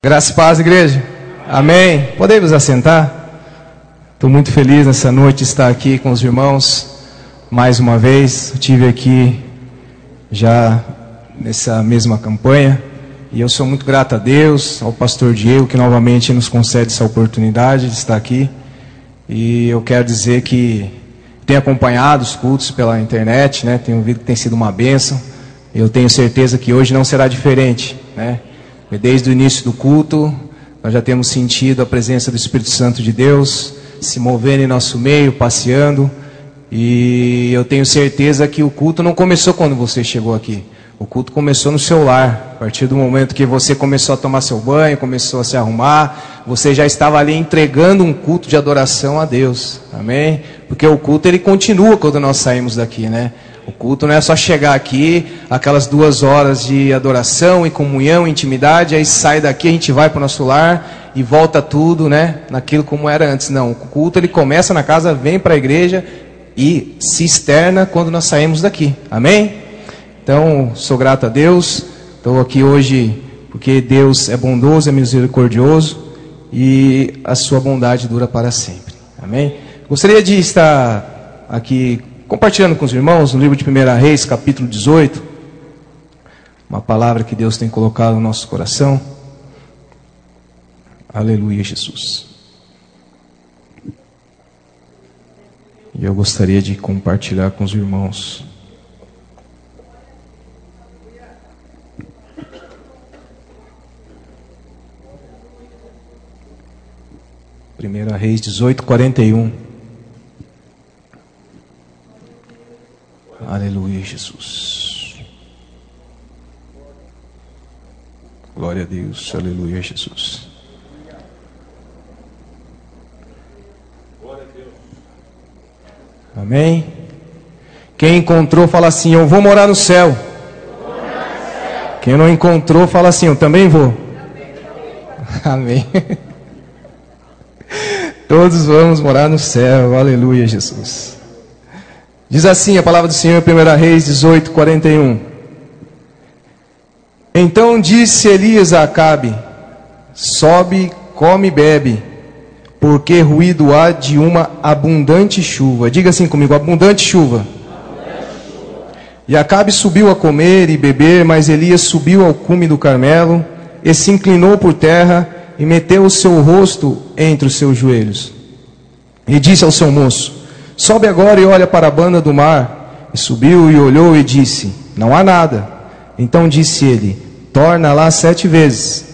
Graças e paz, igreja. Amém. Podemos assentar? Estou muito feliz nessa noite de estar aqui com os irmãos mais uma vez. Eu tive aqui já nessa mesma campanha e eu sou muito grato a Deus, ao pastor Diego que novamente nos concede essa oportunidade de estar aqui. E eu quero dizer que tenho acompanhado os cultos pela internet, né? Tenho ouvido que tem sido uma bênção. Eu tenho certeza que hoje não será diferente, né? Desde o início do culto, nós já temos sentido a presença do Espírito Santo de Deus se movendo em nosso meio, passeando. E eu tenho certeza que o culto não começou quando você chegou aqui. O culto começou no seu lar. A partir do momento que você começou a tomar seu banho, começou a se arrumar, você já estava ali entregando um culto de adoração a Deus. Amém? Porque o culto ele continua quando nós saímos daqui, né? O culto não é só chegar aqui, aquelas duas horas de adoração e comunhão, intimidade, aí sai daqui, a gente vai para o nosso lar e volta tudo, né? Naquilo como era antes. Não, o culto ele começa na casa, vem para a igreja e se externa quando nós saímos daqui. Amém? Então, sou grato a Deus. Estou aqui hoje porque Deus é bondoso, é misericordioso e a sua bondade dura para sempre. Amém? Gostaria de estar aqui compartilhando com os irmãos no livro de 1 Reis, capítulo 18, uma palavra que Deus tem colocado no nosso coração. Aleluia, Jesus. E eu gostaria de compartilhar com os irmãos. Primeira Reis 18, 41. Aleluia, Jesus. Glória a Deus. Aleluia, Jesus. Amém? Quem encontrou, fala assim: Eu vou morar no céu. Quem não encontrou, fala assim: Eu também vou. Amém. Todos vamos morar no céu. Aleluia, Jesus. Diz assim a palavra do Senhor, 1 Reis 18, 41. Então disse Elias a Acabe: Sobe, come e bebe, porque ruído há de uma abundante chuva. Diga assim comigo: abundante chuva. E Acabe subiu a comer e beber, mas Elias subiu ao cume do Carmelo e se inclinou por terra e meteu o seu rosto entre os seus joelhos. E disse ao seu moço: Sobe agora e olha para a banda do mar. E subiu e olhou e disse: Não há nada. Então disse ele: Torna lá sete vezes.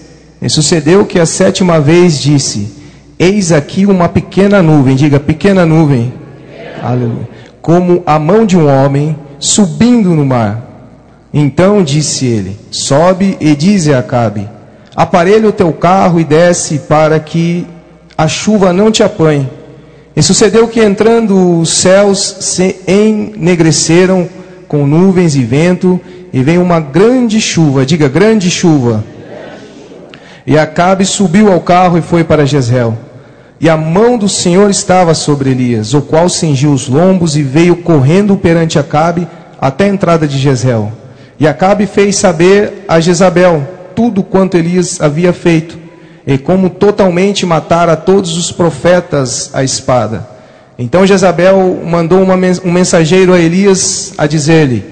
E sucedeu que a sétima vez disse: Eis aqui uma pequena nuvem. Diga, pequena nuvem. Pequena. Aleluia. Como a mão de um homem subindo no mar. Então disse ele: Sobe e dize a Acabe: Aparelha o teu carro e desce para que a chuva não te apanhe. E sucedeu que entrando os céus se ennegreceram com nuvens e vento, e veio uma grande chuva, diga grande chuva. E Acabe subiu ao carro e foi para Jezreel. E a mão do Senhor estava sobre Elias, o qual cingiu os lombos e veio correndo perante Acabe até a entrada de Jezreel. E Acabe fez saber a Jezabel tudo quanto Elias havia feito e como totalmente matar a todos os profetas à espada. Então Jezabel mandou uma, um mensageiro a Elias a dizer-lhe: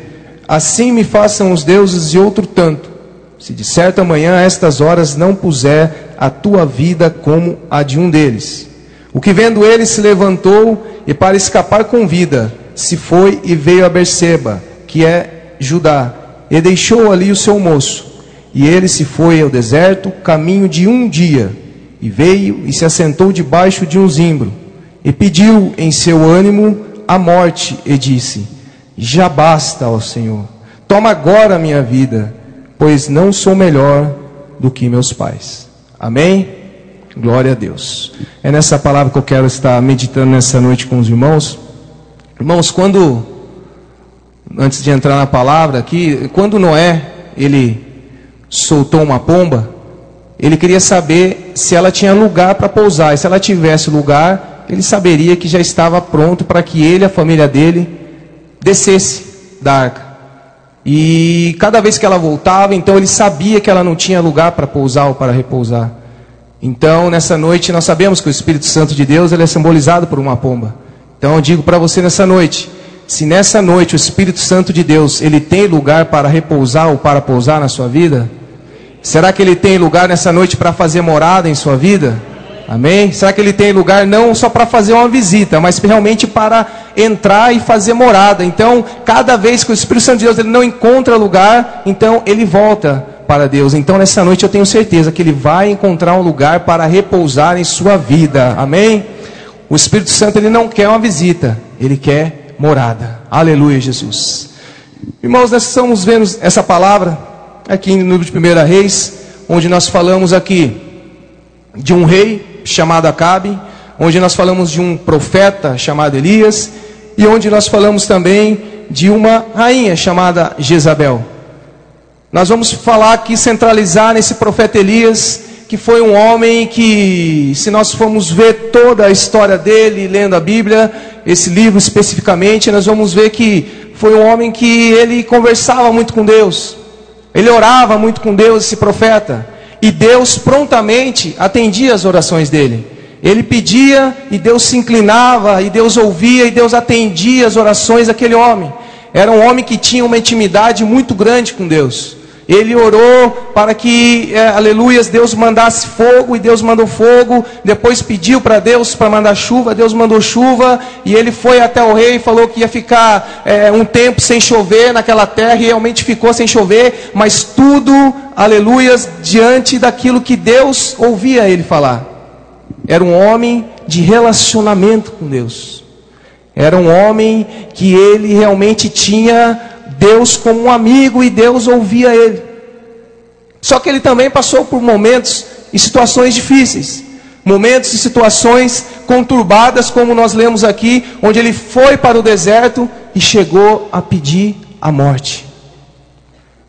Assim me façam os deuses de outro tanto, se de certa manhã a estas horas não puser a tua vida como a de um deles. O que vendo ele se levantou e para escapar com vida, se foi e veio a Berseba, que é Judá, e deixou ali o seu moço. E ele se foi ao deserto, caminho de um dia, e veio e se assentou debaixo de um zimbro, e pediu em seu ânimo a morte, e disse: Já basta, ó Senhor, toma agora a minha vida, pois não sou melhor do que meus pais. Amém? Glória a Deus. É nessa palavra que eu quero estar meditando nessa noite com os irmãos. Irmãos, quando, antes de entrar na palavra aqui, quando Noé, ele soltou uma pomba, ele queria saber se ela tinha lugar para pousar. E se ela tivesse lugar, ele saberia que já estava pronto para que ele e a família dele descesse da arca. E cada vez que ela voltava, então ele sabia que ela não tinha lugar para pousar ou para repousar. Então, nessa noite, nós sabemos que o Espírito Santo de Deus ele é simbolizado por uma pomba. Então, eu digo para você nessa noite: se nessa noite o Espírito Santo de Deus ele tem lugar para repousar ou para pousar na sua vida, será que ele tem lugar nessa noite para fazer morada em sua vida? Amém? Será que ele tem lugar não só para fazer uma visita, mas realmente para entrar e fazer morada? Então, cada vez que o Espírito Santo de Deus ele não encontra lugar, então ele volta para Deus. Então, nessa noite eu tenho certeza que ele vai encontrar um lugar para repousar em sua vida. Amém? O Espírito Santo ele não quer uma visita, ele quer morada. Aleluia, Jesus. Irmãos, nós estamos vendo essa palavra aqui no livro de 1 Reis, onde nós falamos aqui de um rei chamado Acabe, onde nós falamos de um profeta chamado Elias, e onde nós falamos também de uma rainha chamada Jezabel. Nós vamos falar aqui, centralizar nesse profeta Elias, que foi um homem que, se nós formos ver toda a história dele, lendo a Bíblia, esse livro especificamente, nós vamos ver que foi um homem que ele conversava muito com Deus, ele orava muito com Deus, esse profeta. E Deus prontamente atendia as orações dele. Ele pedia e Deus se inclinava, e Deus ouvia e Deus atendia as orações daquele homem. Era um homem que tinha uma intimidade muito grande com Deus. Ele orou para que, é, aleluias, Deus mandasse fogo e Deus mandou fogo. Depois pediu para Deus para mandar chuva, Deus mandou chuva. E ele foi até o rei e falou que ia ficar é, um tempo sem chover naquela terra. E realmente ficou sem chover, mas tudo, aleluias, diante daquilo que Deus ouvia ele falar. Era um homem de relacionamento com Deus. Era um homem que ele realmente tinha Deus como um amigo e Deus ouvia ele. Só que ele também passou por momentos e situações difíceis, momentos e situações conturbadas, como nós lemos aqui, onde ele foi para o deserto e chegou a pedir a morte.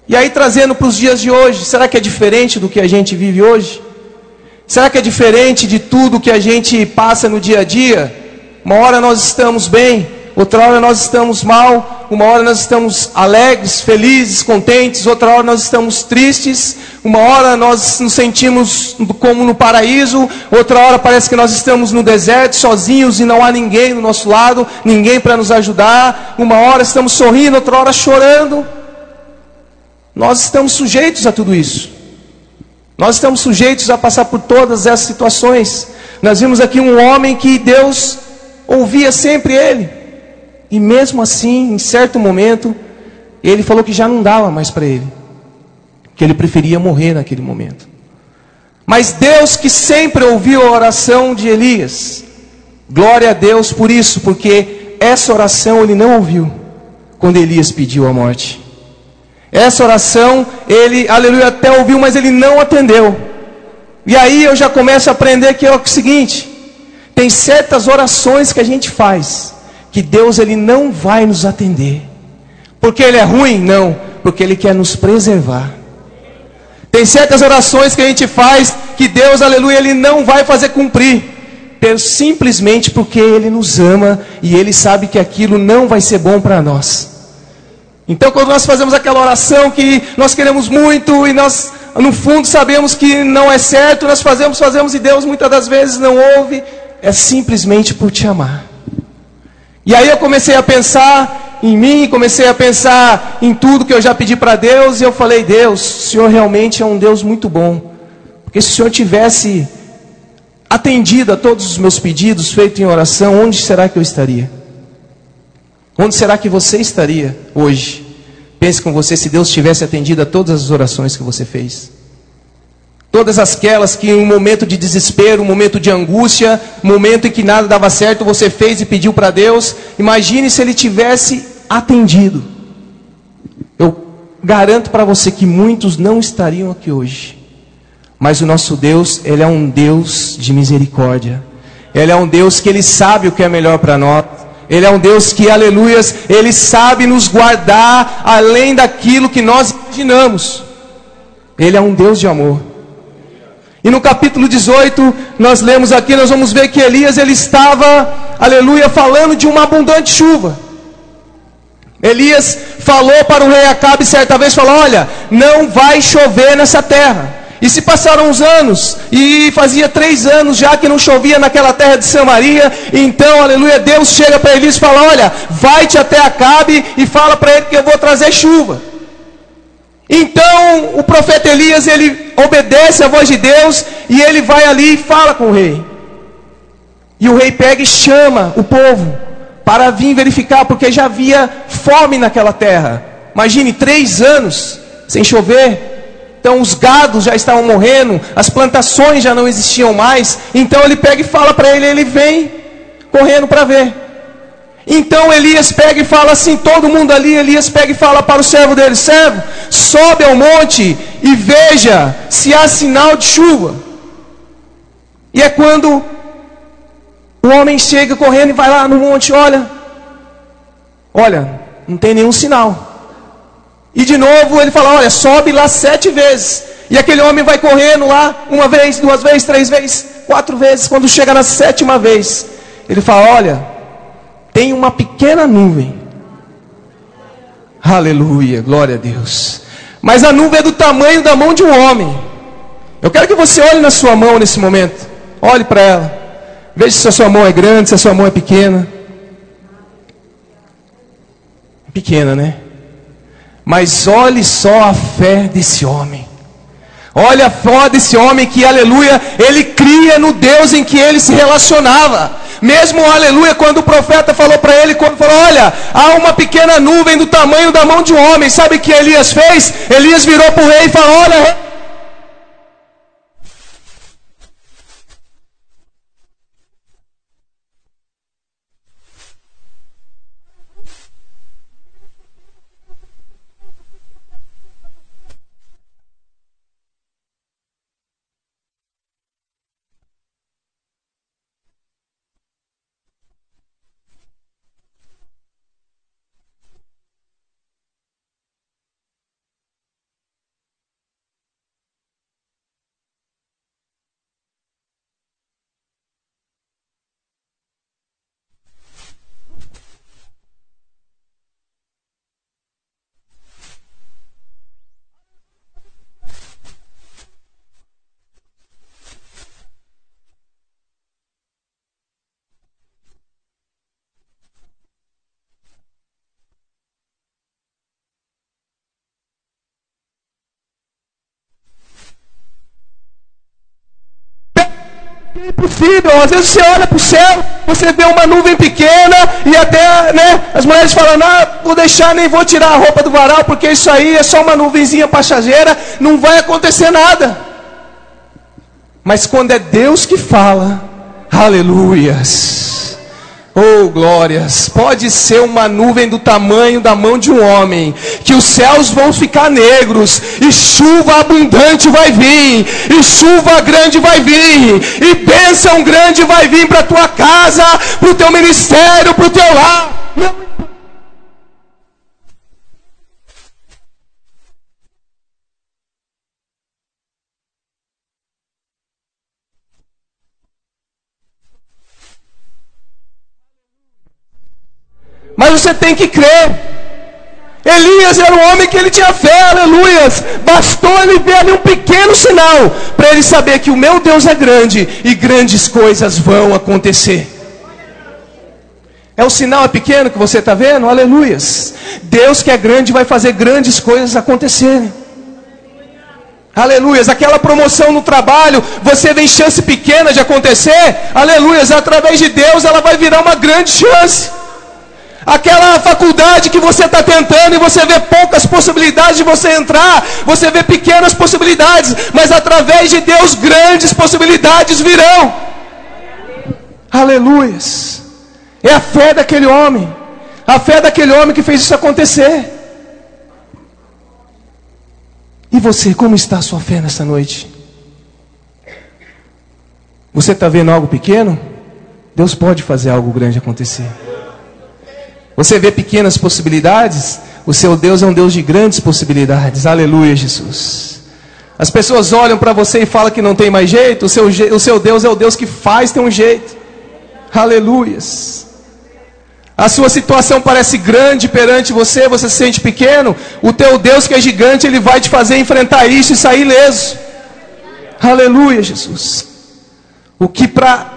E aí, trazendo para os dias de hoje, será que é diferente do que a gente vive hoje? Será que é diferente de tudo que a gente passa no dia a dia? Uma hora nós estamos bem, outra hora nós estamos mal, uma hora nós estamos alegres, felizes, contentes, outra hora nós estamos tristes, uma hora nós nos sentimos como no paraíso, outra hora parece que nós estamos no deserto, sozinhos e não há ninguém do nosso lado, ninguém para nos ajudar, uma hora estamos sorrindo, outra hora chorando. Nós estamos sujeitos a tudo isso. Nós estamos sujeitos a passar por todas essas situações. Nós vimos aqui um homem que Deus ouvia sempre ele. E mesmo assim, em certo momento, ele falou que já não dava mais para ele, que ele preferia morrer naquele momento. Mas Deus que sempre ouviu a oração de Elias, glória a Deus por isso, porque essa oração ele não ouviu quando Elias pediu a morte. Essa oração ele, aleluia, até ouviu, mas ele não atendeu. E aí eu já começo a aprender que é o seguinte: tem certas orações que a gente faz que Deus ele não vai nos atender. Porque ele é ruim? Não, porque ele quer nos preservar. Tem certas orações que a gente faz que Deus, aleluia, ele não vai fazer cumprir. Simplesmente porque ele nos ama e ele sabe que aquilo não vai ser bom para nós. Então, quando nós fazemos aquela oração que nós queremos muito e nós, no fundo, sabemos que não é certo, nós fazemos, fazemos e Deus muitas das vezes não ouve, é simplesmente por te amar. E aí eu comecei a pensar em mim, comecei a pensar em tudo que eu já pedi para Deus, e eu falei: Deus, o Senhor realmente é um Deus muito bom. Porque se o Senhor tivesse atendido a todos os meus pedidos, feito em oração, onde será que eu estaria? Onde será que você estaria hoje? Pense com você se Deus tivesse atendido a todas as orações que você fez. Todas aquelas que em um momento de desespero, um momento de angústia, um momento em que nada dava certo, você fez e pediu para Deus. Imagine se ele tivesse atendido. Eu garanto para você que muitos não estariam aqui hoje. Mas o nosso Deus, ele é um Deus de misericórdia. Ele é um Deus que ele sabe o que é melhor para nós. Ele é um Deus que, aleluias, ele sabe nos guardar além daquilo que nós imaginamos. Ele é um Deus de amor. E no capítulo 18, nós lemos aqui, nós vamos ver que Elias ele estava, aleluia, falando de uma abundante chuva. Elias falou para o rei Acabe certa vez, falou: "Olha, não vai chover nessa terra". E se passaram uns anos, e fazia três anos já que não chovia naquela terra de Samaria, então, aleluia, Deus chega para Elias e fala: Olha, vai-te até Acabe e fala para ele que eu vou trazer chuva. Então o profeta Elias ele obedece à voz de Deus e ele vai ali e fala com o rei. E o rei pega e chama o povo para vir verificar, porque já havia fome naquela terra. Imagine três anos sem chover. Então os gados já estavam morrendo, as plantações já não existiam mais. Então ele pega e fala para ele, ele vem correndo para ver. Então Elias pega e fala assim, todo mundo ali, Elias pega e fala para o servo dele, servo, sobe ao monte e veja se há sinal de chuva. E é quando o homem chega correndo e vai lá no monte, olha, olha, não tem nenhum sinal. E de novo ele fala: Olha, sobe lá sete vezes. E aquele homem vai correndo lá, uma vez, duas vezes, três vezes, quatro vezes. Quando chega na sétima vez, ele fala: Olha, tem uma pequena nuvem. Aleluia, glória a Deus. Mas a nuvem é do tamanho da mão de um homem. Eu quero que você olhe na sua mão nesse momento. Olhe para ela. Veja se a sua mão é grande, se a sua mão é pequena. Pequena, né? Mas olhe só a fé desse homem. Olha a fé desse homem que, aleluia, ele cria no Deus em que ele se relacionava. Mesmo, aleluia, quando o profeta falou para ele, quando falou, olha, há uma pequena nuvem do tamanho da mão de um homem. Sabe o que Elias fez? Elias virou para o rei e falou, olha, Impossível. Às vezes você olha para o céu, você vê uma nuvem pequena e até né, as mulheres falam: ah, vou deixar, nem vou tirar a roupa do varal, porque isso aí é só uma nuvenzinha passageira, não vai acontecer nada. Mas quando é Deus que fala, aleluias. Oh, glórias! Pode ser uma nuvem do tamanho da mão de um homem, que os céus vão ficar negros, e chuva abundante vai vir, e chuva grande vai vir, e bênção grande vai vir para tua casa, para o teu ministério, para o teu lar. Mas você tem que crer. Elias era um homem que ele tinha fé, aleluias. Bastou ele ver ali um pequeno sinal para ele saber que o meu Deus é grande e grandes coisas vão acontecer. É o sinal é pequeno que você está vendo? Aleluias. Deus que é grande vai fazer grandes coisas acontecerem. Aleluias. Aquela promoção no trabalho, você vê chance pequena de acontecer. Aleluias. Através de Deus ela vai virar uma grande chance. Aquela faculdade que você está tentando e você vê poucas possibilidades de você entrar, você vê pequenas possibilidades, mas através de Deus grandes possibilidades virão. Aleluias. É a fé daquele homem, a fé daquele homem que fez isso acontecer. E você, como está a sua fé nessa noite? Você está vendo algo pequeno? Deus pode fazer algo grande acontecer. Você vê pequenas possibilidades? O seu Deus é um Deus de grandes possibilidades. Aleluia, Jesus. As pessoas olham para você e falam que não tem mais jeito. O seu, o seu Deus é o Deus que faz ter um jeito. Aleluias. A sua situação parece grande perante você, você se sente pequeno. O teu Deus que é gigante, ele vai te fazer enfrentar isso e sair leso. Aleluia, Jesus. O que para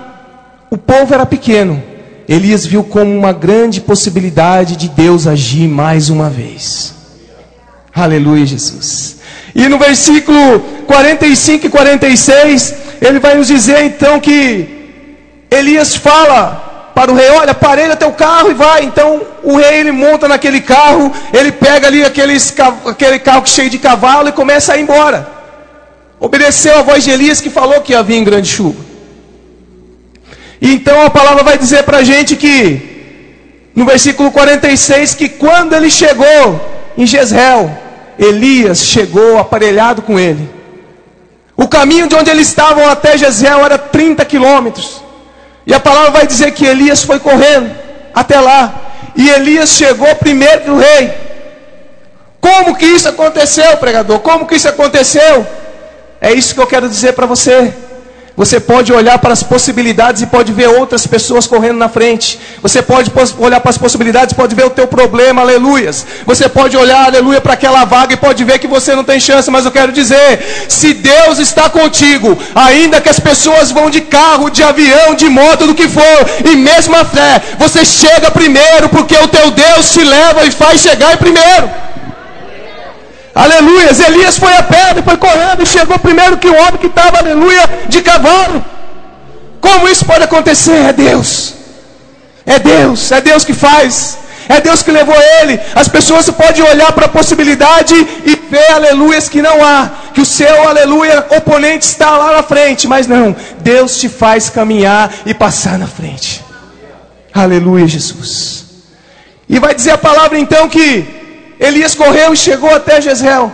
o povo era pequeno, Elias viu como uma grande possibilidade de Deus agir mais uma vez. Aleluia, Jesus. E no versículo 45 e 46, ele vai nos dizer então que Elias fala para o rei: Olha, parelha teu carro e vai. Então o rei ele monta naquele carro, ele pega ali aqueles, aquele carro cheio de cavalo e começa a ir embora. Obedeceu a voz de Elias que falou que havia em grande chuva. Então a palavra vai dizer para a gente que, no versículo 46, que quando ele chegou em Jezreel, Elias chegou aparelhado com ele. O caminho de onde eles estavam até Jezreel era 30 quilômetros. E a palavra vai dizer que Elias foi correndo até lá. E Elias chegou primeiro que o rei. Como que isso aconteceu, pregador? Como que isso aconteceu? É isso que eu quero dizer para você. Você pode olhar para as possibilidades e pode ver outras pessoas correndo na frente. Você pode olhar para as possibilidades e pode ver o teu problema, aleluias. Você pode olhar, aleluia, para aquela vaga e pode ver que você não tem chance. Mas eu quero dizer: se Deus está contigo, ainda que as pessoas vão de carro, de avião, de moto, do que for, e mesmo a fé, você chega primeiro, porque o teu Deus te leva e faz chegar primeiro. Aleluia. Elias foi a pé, foi correndo e chegou primeiro que o homem que estava, aleluia, de cavalo. Como isso pode acontecer? É Deus. É Deus, é Deus que faz. É Deus que levou ele. As pessoas podem olhar para a possibilidade e ver aleluias que não há. Que o seu aleluia oponente está lá na frente. Mas não, Deus te faz caminhar e passar na frente. Aleluia, Jesus. E vai dizer a palavra então que Elias correu e chegou até Jezreel.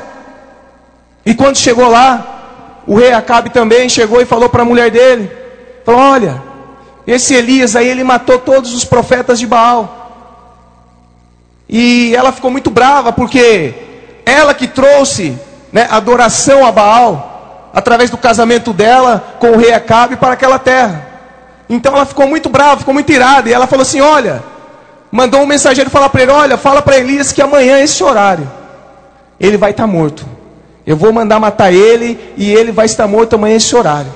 E quando chegou lá, o rei Acabe também chegou e falou para a mulher dele: falou, Olha, esse Elias aí, ele matou todos os profetas de Baal. E ela ficou muito brava, porque ela que trouxe né, adoração a Baal, através do casamento dela com o rei Acabe para aquela terra. Então ela ficou muito brava, ficou muito irada. E ela falou assim: Olha, mandou um mensageiro falar para ele: Olha, fala para Elias que amanhã, esse horário, ele vai estar tá morto. Eu vou mandar matar ele e ele vai estar morto amanhã, esse horário.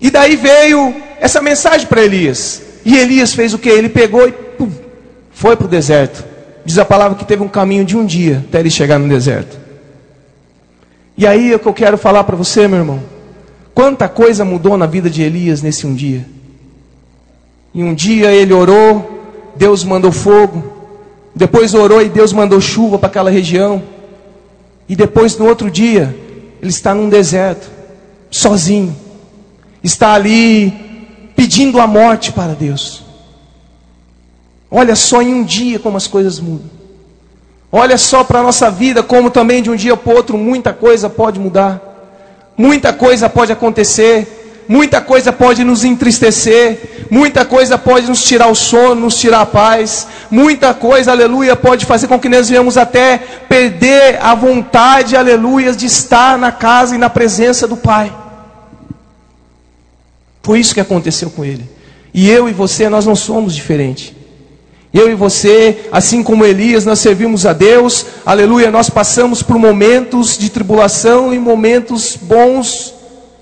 E daí veio essa mensagem para Elias. E Elias fez o que? Ele pegou e pum, foi para o deserto. Diz a palavra que teve um caminho de um dia até ele chegar no deserto. E aí é o que eu quero falar para você, meu irmão. Quanta coisa mudou na vida de Elias nesse um dia. E um dia ele orou, Deus mandou fogo. Depois orou e Deus mandou chuva para aquela região. E depois, no outro dia, ele está num deserto, sozinho. Está ali pedindo a morte para Deus. Olha só em um dia como as coisas mudam. Olha só para a nossa vida, como também de um dia para o outro muita coisa pode mudar. Muita coisa pode acontecer muita coisa pode nos entristecer, muita coisa pode nos tirar o sono, nos tirar a paz, muita coisa, aleluia, pode fazer com que nós venhamos até perder a vontade, aleluia, de estar na casa e na presença do Pai. Foi isso que aconteceu com ele. E eu e você, nós não somos diferentes. Eu e você, assim como Elias, nós servimos a Deus, aleluia, nós passamos por momentos de tribulação e momentos bons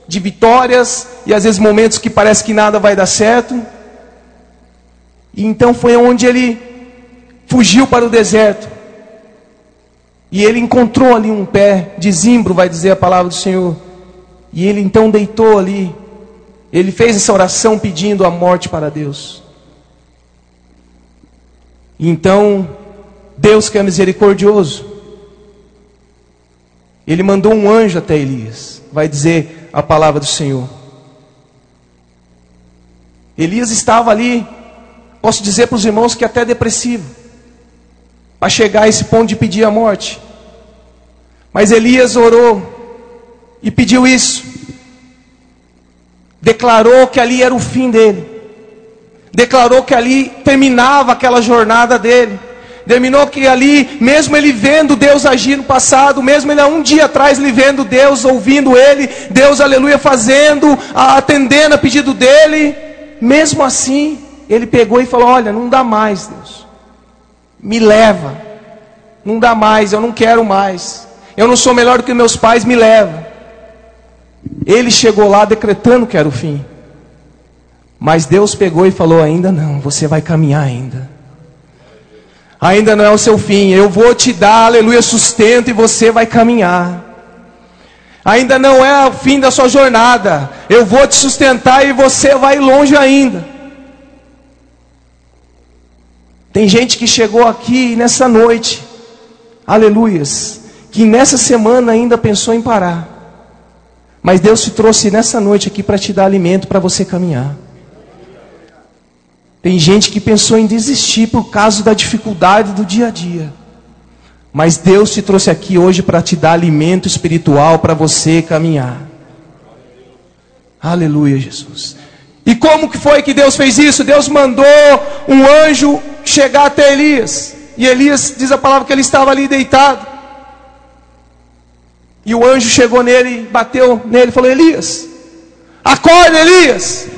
de vitórias e às vezes momentos que parece que nada vai dar certo. E então foi onde ele fugiu para o deserto. E ele encontrou ali um pé de zimbro, vai dizer a palavra do Senhor. E ele então deitou ali. Ele fez essa oração pedindo a morte para Deus. Então, Deus que é misericordioso, ele mandou um anjo até Elias. Vai dizer: a palavra do Senhor. Elias estava ali, posso dizer para os irmãos que até depressivo, para chegar a esse ponto de pedir a morte. Mas Elias orou e pediu isso. Declarou que ali era o fim dele. Declarou que ali terminava aquela jornada dele. Terminou que ali, mesmo ele vendo Deus agir no passado, mesmo ele há um dia atrás, ele vendo Deus, ouvindo ele, Deus, aleluia, fazendo, atendendo a pedido dele, mesmo assim, ele pegou e falou: Olha, não dá mais, Deus. Me leva. Não dá mais, eu não quero mais. Eu não sou melhor do que meus pais, me leva. Ele chegou lá decretando que era o fim. Mas Deus pegou e falou: Ainda não, você vai caminhar ainda. Ainda não é o seu fim. Eu vou te dar, aleluia, sustento e você vai caminhar. Ainda não é o fim da sua jornada. Eu vou te sustentar e você vai longe ainda. Tem gente que chegou aqui nessa noite, aleluias, que nessa semana ainda pensou em parar. Mas Deus te trouxe nessa noite aqui para te dar alimento para você caminhar. Tem gente que pensou em desistir por causa da dificuldade do dia a dia. Mas Deus te trouxe aqui hoje para te dar alimento espiritual para você caminhar. Aleluia, Jesus. E como que foi que Deus fez isso? Deus mandou um anjo chegar até Elias. E Elias diz a palavra que ele estava ali deitado. E o anjo chegou nele, bateu nele e falou: Elias, acorda, Elias.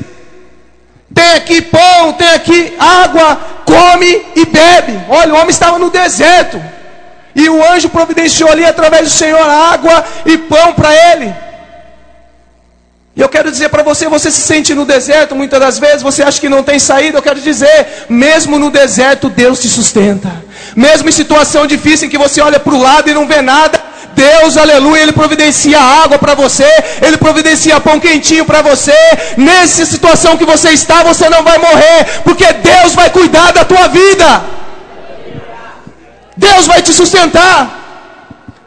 Tem aqui pão, tem aqui água, come e bebe. Olha, o homem estava no deserto. E o anjo providenciou ali através do Senhor água e pão para ele. E eu quero dizer para você, você se sente no deserto muitas das vezes, você acha que não tem saída, eu quero dizer, mesmo no deserto Deus te sustenta. Mesmo em situação difícil em que você olha para o lado e não vê nada, Deus, aleluia, Ele providencia água para você, Ele providencia pão quentinho para você. Nessa situação que você está, você não vai morrer, porque Deus vai cuidar da tua vida. Deus vai te sustentar.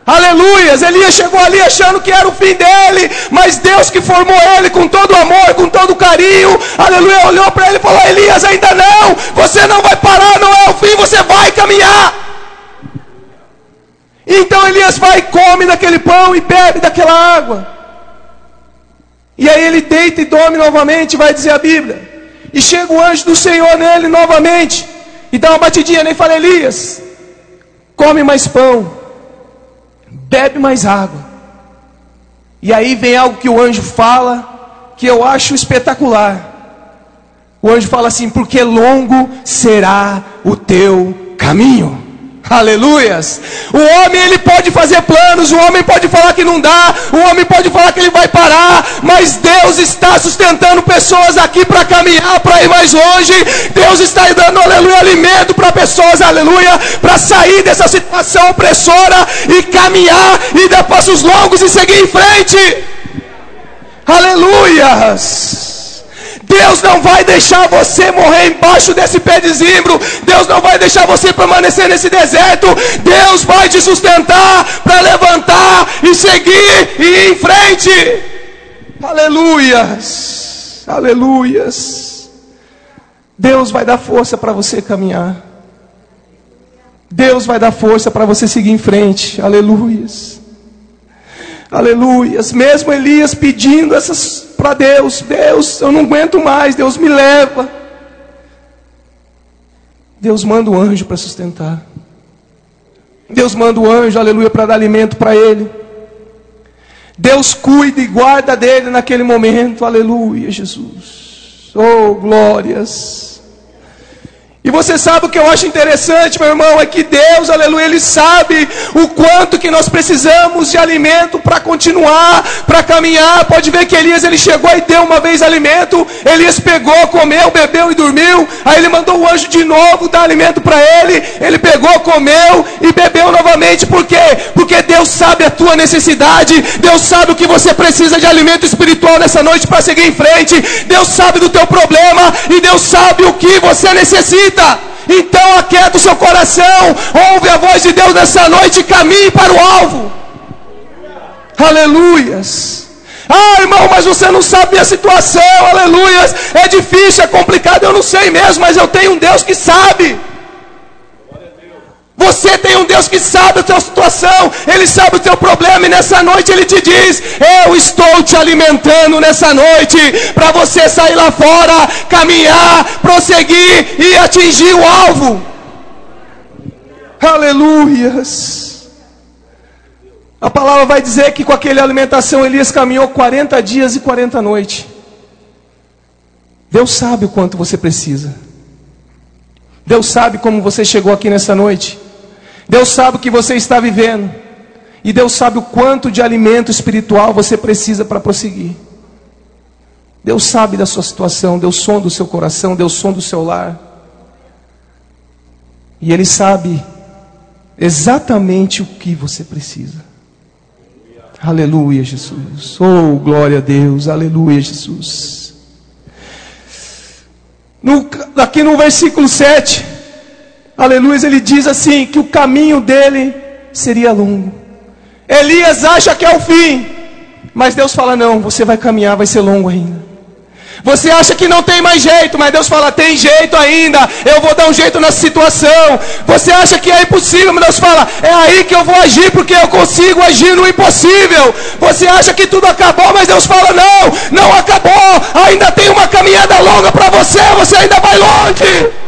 Aleluias, Elias chegou ali achando que era o fim dele, mas Deus que formou ele com todo amor, com todo carinho, aleluia, olhou para ele e falou: Elias, ainda não, você não vai parar, não é o fim, você vai caminhar. Então Elias vai e come daquele pão e bebe daquela água. E aí ele deita e dorme novamente, vai dizer a Bíblia. E chega o anjo do Senhor nele novamente, e dá uma batidinha e fala: Elias, come mais pão, bebe mais água. E aí vem algo que o anjo fala, que eu acho espetacular. O anjo fala assim: porque longo será o teu caminho. Aleluias. O homem ele pode fazer planos, o homem pode falar que não dá, o homem pode falar que ele vai parar, mas Deus está sustentando pessoas aqui para caminhar, para ir mais longe. Deus está dando, aleluia, alimento para pessoas, aleluia, para sair dessa situação opressora e caminhar e dar passos longos e seguir em frente. Aleluias. Deus não vai deixar você morrer embaixo desse pé de zimbro. Deus não vai deixar você permanecer nesse deserto. Deus vai te sustentar para levantar e seguir e ir em frente. Aleluias. Aleluias. Deus vai dar força para você caminhar. Deus vai dar força para você seguir em frente. Aleluias. Aleluias. Mesmo Elias pedindo essas para Deus: Deus, eu não aguento mais, Deus me leva. Deus manda o anjo para sustentar. Deus manda o anjo, aleluia, para dar alimento para ele. Deus cuida e guarda dele naquele momento, aleluia, Jesus. Oh, glórias. E você sabe o que eu acho interessante, meu irmão, é que Deus, aleluia, Ele sabe o quanto que nós precisamos de alimento para continuar, para caminhar. Pode ver que Elias ele chegou e deu uma vez alimento, Elias pegou, comeu, bebeu e dormiu. Aí ele mandou o anjo de novo dar alimento para ele. Ele pegou, comeu e bebeu novamente. Por quê? Porque Deus sabe a tua necessidade. Deus sabe o que você precisa de alimento espiritual nessa noite para seguir em frente. Deus sabe do teu problema e Deus sabe o que você necessita necessita. Então aquieta o seu coração, ouve a voz de Deus nessa noite e caminhe para o alvo. Aleluias. Ah, irmão, mas você não sabe a situação, aleluias. É difícil, é complicado, eu não sei mesmo, mas eu tenho um Deus que sabe. Você tem um Deus que sabe a tua situação, Ele sabe o teu problema, e nessa noite Ele te diz: Eu estou te alimentando nessa noite, para você sair lá fora, caminhar, prosseguir e atingir o alvo. Aleluias. A palavra vai dizer que com aquela alimentação Elias caminhou 40 dias e 40 noites. Deus sabe o quanto você precisa. Deus sabe como você chegou aqui nessa noite. Deus sabe o que você está vivendo. E Deus sabe o quanto de alimento espiritual você precisa para prosseguir. Deus sabe da sua situação, Deus som do seu coração, Deus som do seu lar. E Ele sabe exatamente o que você precisa. Aleluia, Jesus. Oh, glória a Deus. Aleluia, Jesus. No, aqui no versículo 7, aleluia, ele diz assim: que o caminho dele seria longo. Elias acha que é o fim, mas Deus fala: não, você vai caminhar, vai ser longo ainda. Você acha que não tem mais jeito, mas Deus fala: tem jeito ainda, eu vou dar um jeito nessa situação. Você acha que é impossível, mas Deus fala: é aí que eu vou agir, porque eu consigo agir no impossível. Você acha que tudo acabou, mas Deus fala: não, não acabou, ainda tem uma caminhada longa para você, você ainda vai longe.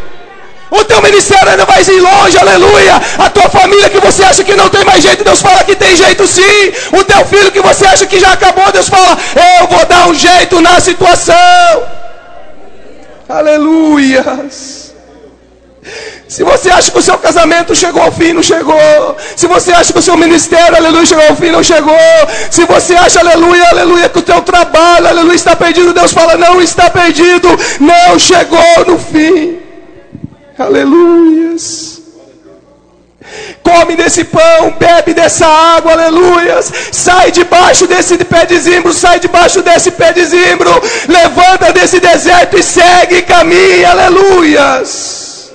O teu ministério ainda vai ir longe, aleluia. A tua família que você acha que não tem mais jeito, Deus fala que tem jeito sim. O teu filho que você acha que já acabou, Deus fala, eu vou dar um jeito na situação. Aleluia. Se você acha que o seu casamento chegou ao fim, não chegou. Se você acha que o seu ministério, aleluia, chegou ao fim, não chegou. Se você acha, aleluia, aleluia, que o teu trabalho, aleluia, está perdido, Deus fala, não está perdido, não chegou no fim. Aleluias. Come desse pão, bebe dessa água, aleluias. Sai debaixo desse pé de zimbro, sai debaixo desse pé de zimbro. Levanta desse deserto e segue, caminha, aleluias.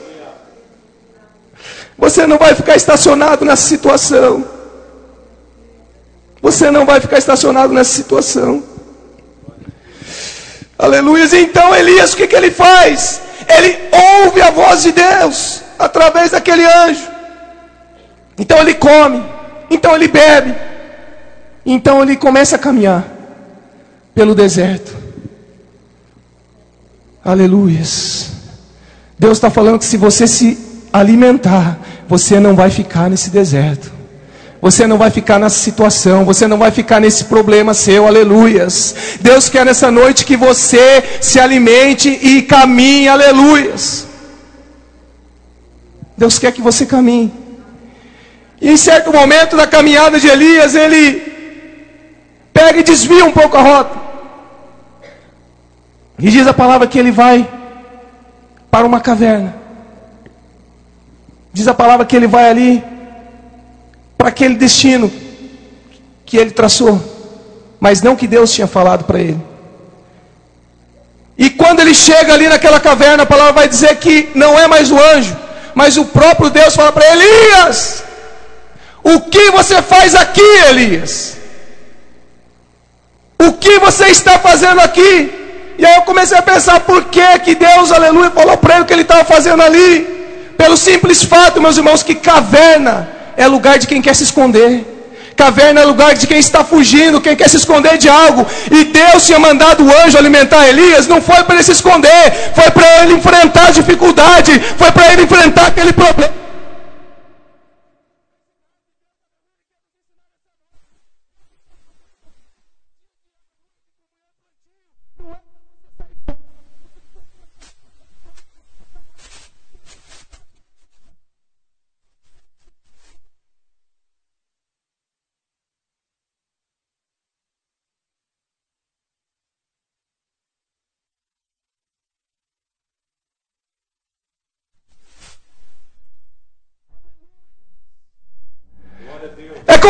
Você não vai ficar estacionado nessa situação. Você não vai ficar estacionado nessa situação. Aleluias. Então Elias, o que, que ele faz? Ele ouve a voz de Deus através daquele anjo. Então ele come, então ele bebe, então ele começa a caminhar pelo deserto. Aleluias. Deus está falando que se você se alimentar, você não vai ficar nesse deserto. Você não vai ficar nessa situação, você não vai ficar nesse problema seu, aleluias. Deus quer nessa noite que você se alimente e caminhe, aleluias. Deus quer que você caminhe. E em certo momento da caminhada de Elias, ele pega e desvia um pouco a rota. E diz a palavra que ele vai para uma caverna. Diz a palavra que ele vai ali para aquele destino que ele traçou, mas não que Deus tinha falado para ele. E quando ele chega ali naquela caverna, a palavra vai dizer que não é mais o anjo, mas o próprio Deus fala para Elias: O que você faz aqui, Elias? O que você está fazendo aqui? E aí eu comecei a pensar por que, que Deus, aleluia, falou para ele o que ele estava fazendo ali. Pelo simples fato, meus irmãos, que caverna é lugar de quem quer se esconder. Caverna é lugar de quem está fugindo, quem quer se esconder de algo. E Deus tinha mandado o anjo alimentar Elias, não foi para ele se esconder, foi para ele enfrentar a dificuldade, foi para ele enfrentar aquele problema.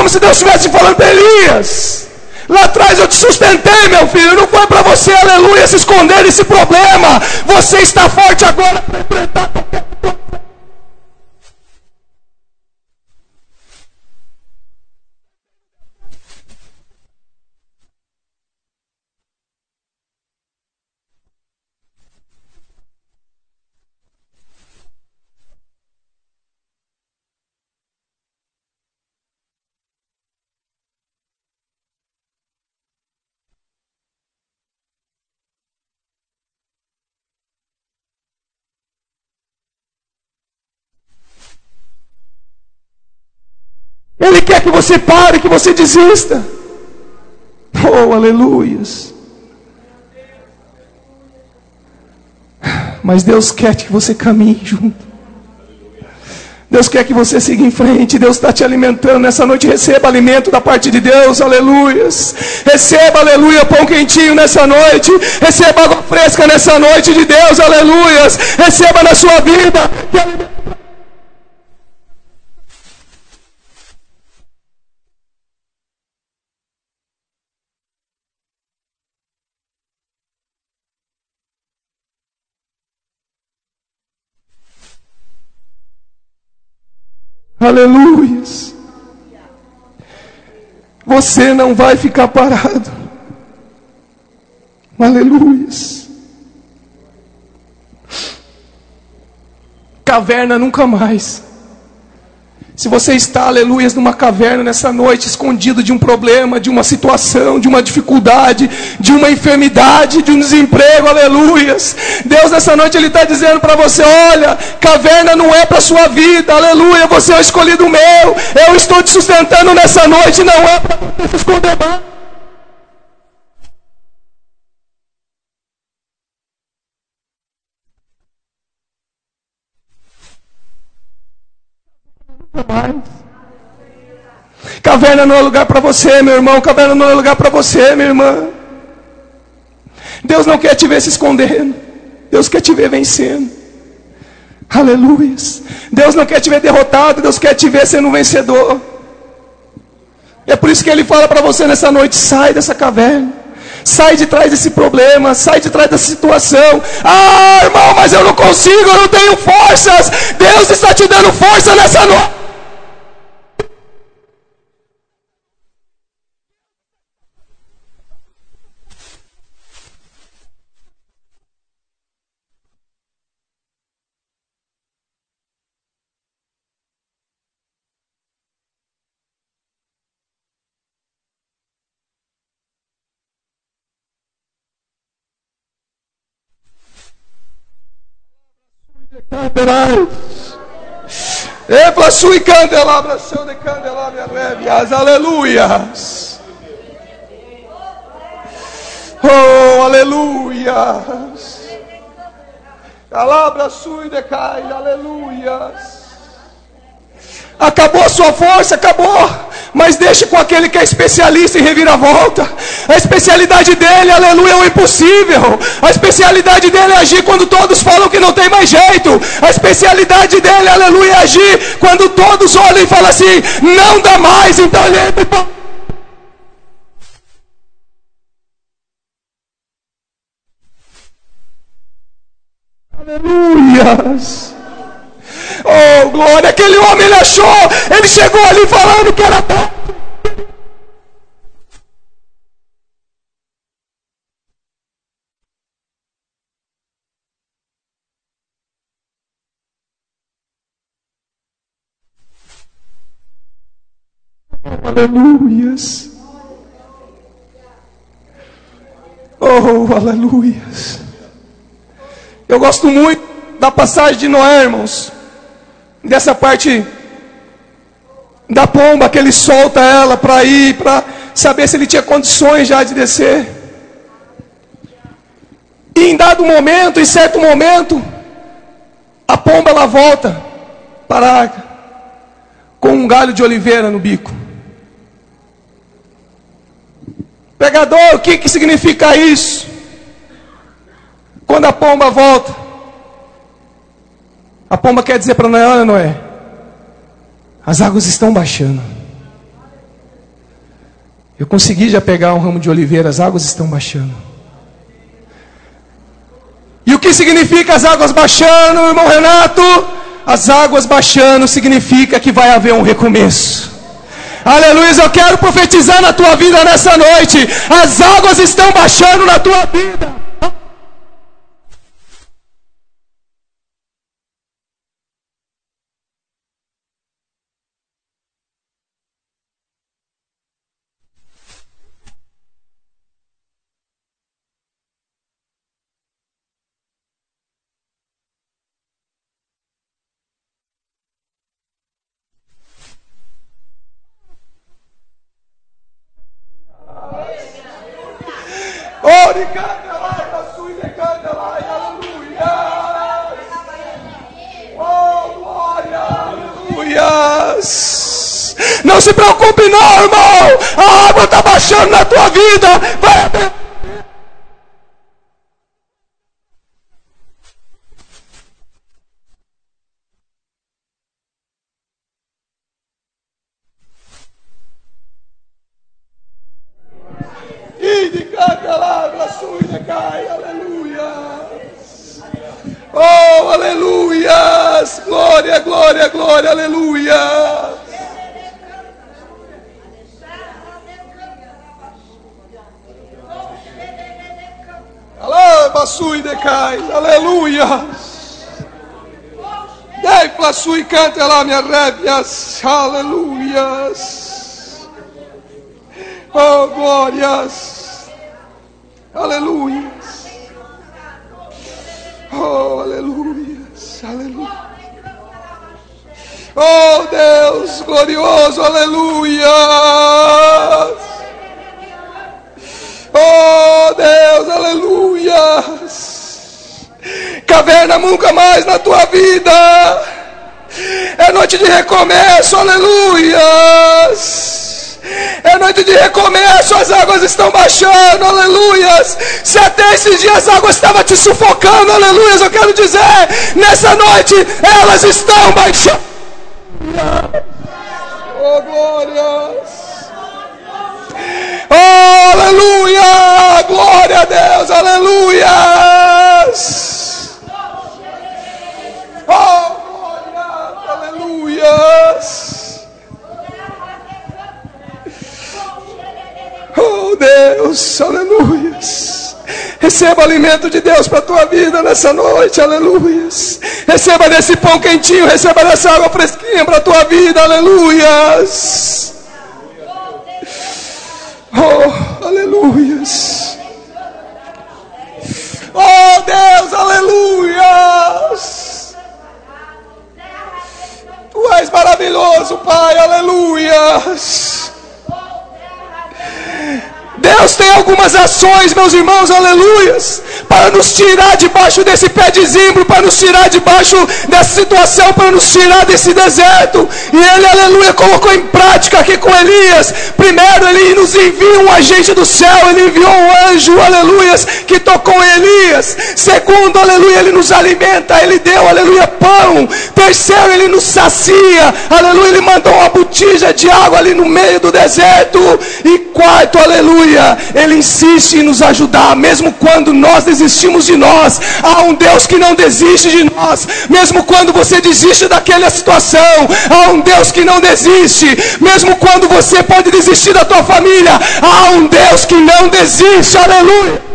Como se Deus estivesse falando para Elias. Lá atrás eu te sustentei, meu filho. Não foi para você, aleluia, se esconder desse problema. Você está forte agora para enfrentar qualquer Ele quer que você pare, que você desista. Oh, aleluias. Mas Deus quer que você caminhe junto. Deus quer que você siga em frente. Deus está te alimentando nessa noite. Receba alimento da parte de Deus. Aleluias. Receba, aleluia, pão quentinho nessa noite. Receba água fresca nessa noite de Deus. Aleluias. Receba na sua vida. Aleluias. Você não vai ficar parado. Aleluias. Caverna nunca mais. Se você está, aleluias, numa caverna nessa noite, escondido de um problema, de uma situação, de uma dificuldade, de uma enfermidade, de um desemprego, aleluias. Deus nessa noite Ele está dizendo para você: olha, caverna não é para sua vida, aleluia. Você é o escolhido meu. Eu estou te sustentando nessa noite, não é para você se esconder mais. Mais. Caverna não é lugar para você, meu irmão. Caverna não é lugar para você, minha irmã. Deus não quer te ver se escondendo. Deus quer te ver vencendo. Aleluia. Deus não quer te ver derrotado. Deus quer te ver sendo um vencedor. É por isso que Ele fala para você nessa noite: sai dessa caverna. Sai de trás desse problema, sai de trás dessa situação. Ah, irmão, mas eu não consigo, eu não tenho forças. Deus está te dando força nessa noite. Candelabros. Epla sui candelabra, seu de candelabra levias, aleluias. Oh, aleluias. Calabra sui de cai, aleluias. Acabou a sua força, acabou mas deixe com aquele que é especialista em reviravolta. A especialidade dele, aleluia, é o impossível. A especialidade dele é agir quando todos falam que não tem mais jeito. A especialidade dele, aleluia, é agir quando todos olham e falam assim: não dá mais, então ele entra. Aleluias. Oh, glória! Aquele homem ele achou, ele chegou ali falando que era bom. Aleluias. Oh, aleluias. Eu gosto muito da passagem de Noé, irmãos dessa parte da pomba que ele solta ela para ir, para saber se ele tinha condições já de descer. E em dado momento, em certo momento, a pomba ela volta para a com um galho de oliveira no bico. Pegador, o que, que significa isso? Quando a pomba volta, a pomba quer dizer para Noé: Olha, Noé, as águas estão baixando. Eu consegui já pegar um ramo de oliveira, as águas estão baixando. E o que significa as águas baixando, irmão Renato? As águas baixando significa que vai haver um recomeço. Aleluia, eu quero profetizar na tua vida nessa noite. As águas estão baixando na tua vida. Oh, glória! Não se preocupe, não, irmão. A água está baixando na tua vida. Vai. Oh, aleluia! Glória, glória, glória, aleluia! Alô, Bassui decai, aleluia! Dei Plassui, canta lá, minha révias, aleluias! Oh, glórias! Aleluia! Oh, aleluia, aleluia. Oh, Deus glorioso, aleluia. Oh, Deus, aleluia. Caverna nunca mais na tua vida. É noite de recomeço, aleluia. É noite de recomeço, as águas estão baixando, aleluias. Se até esses dias as águas estavam te sufocando, aleluias, eu quero dizer, nessa noite elas estão baixando. Oh, glórias. Oh, aleluia! Glória a Deus, aleluias! Oh, aleluias! Oh Deus, aleluia. Receba alimento de Deus para a tua vida nessa noite, aleluia. Receba desse pão quentinho, receba dessa água fresquinha para a tua vida, aleluia. Oh, aleluia. Oh Deus, aleluia. Tu és maravilhoso, Pai, aleluia. Deus tem algumas ações, meus irmãos, aleluias, para nos tirar debaixo desse pé de zimbro, para nos tirar debaixo dessa situação, para nos tirar desse deserto. E ele, aleluia, colocou em prática aqui com Elias. Primeiro, ele nos envia um agente do céu, ele enviou um anjo, aleluias, que tocou Elias. Segundo, aleluia, ele nos alimenta, ele deu, aleluia, pão. Terceiro, ele nos sacia, aleluia, ele mandou uma botija de água ali no meio do deserto. E quarto, aleluia, ele insiste em nos ajudar, mesmo quando nós desistimos de nós. Há um Deus que não desiste de nós, mesmo quando você desiste daquela situação. Há um Deus que não desiste, mesmo quando você pode desistir da tua família. Há um Deus que não desiste, aleluia.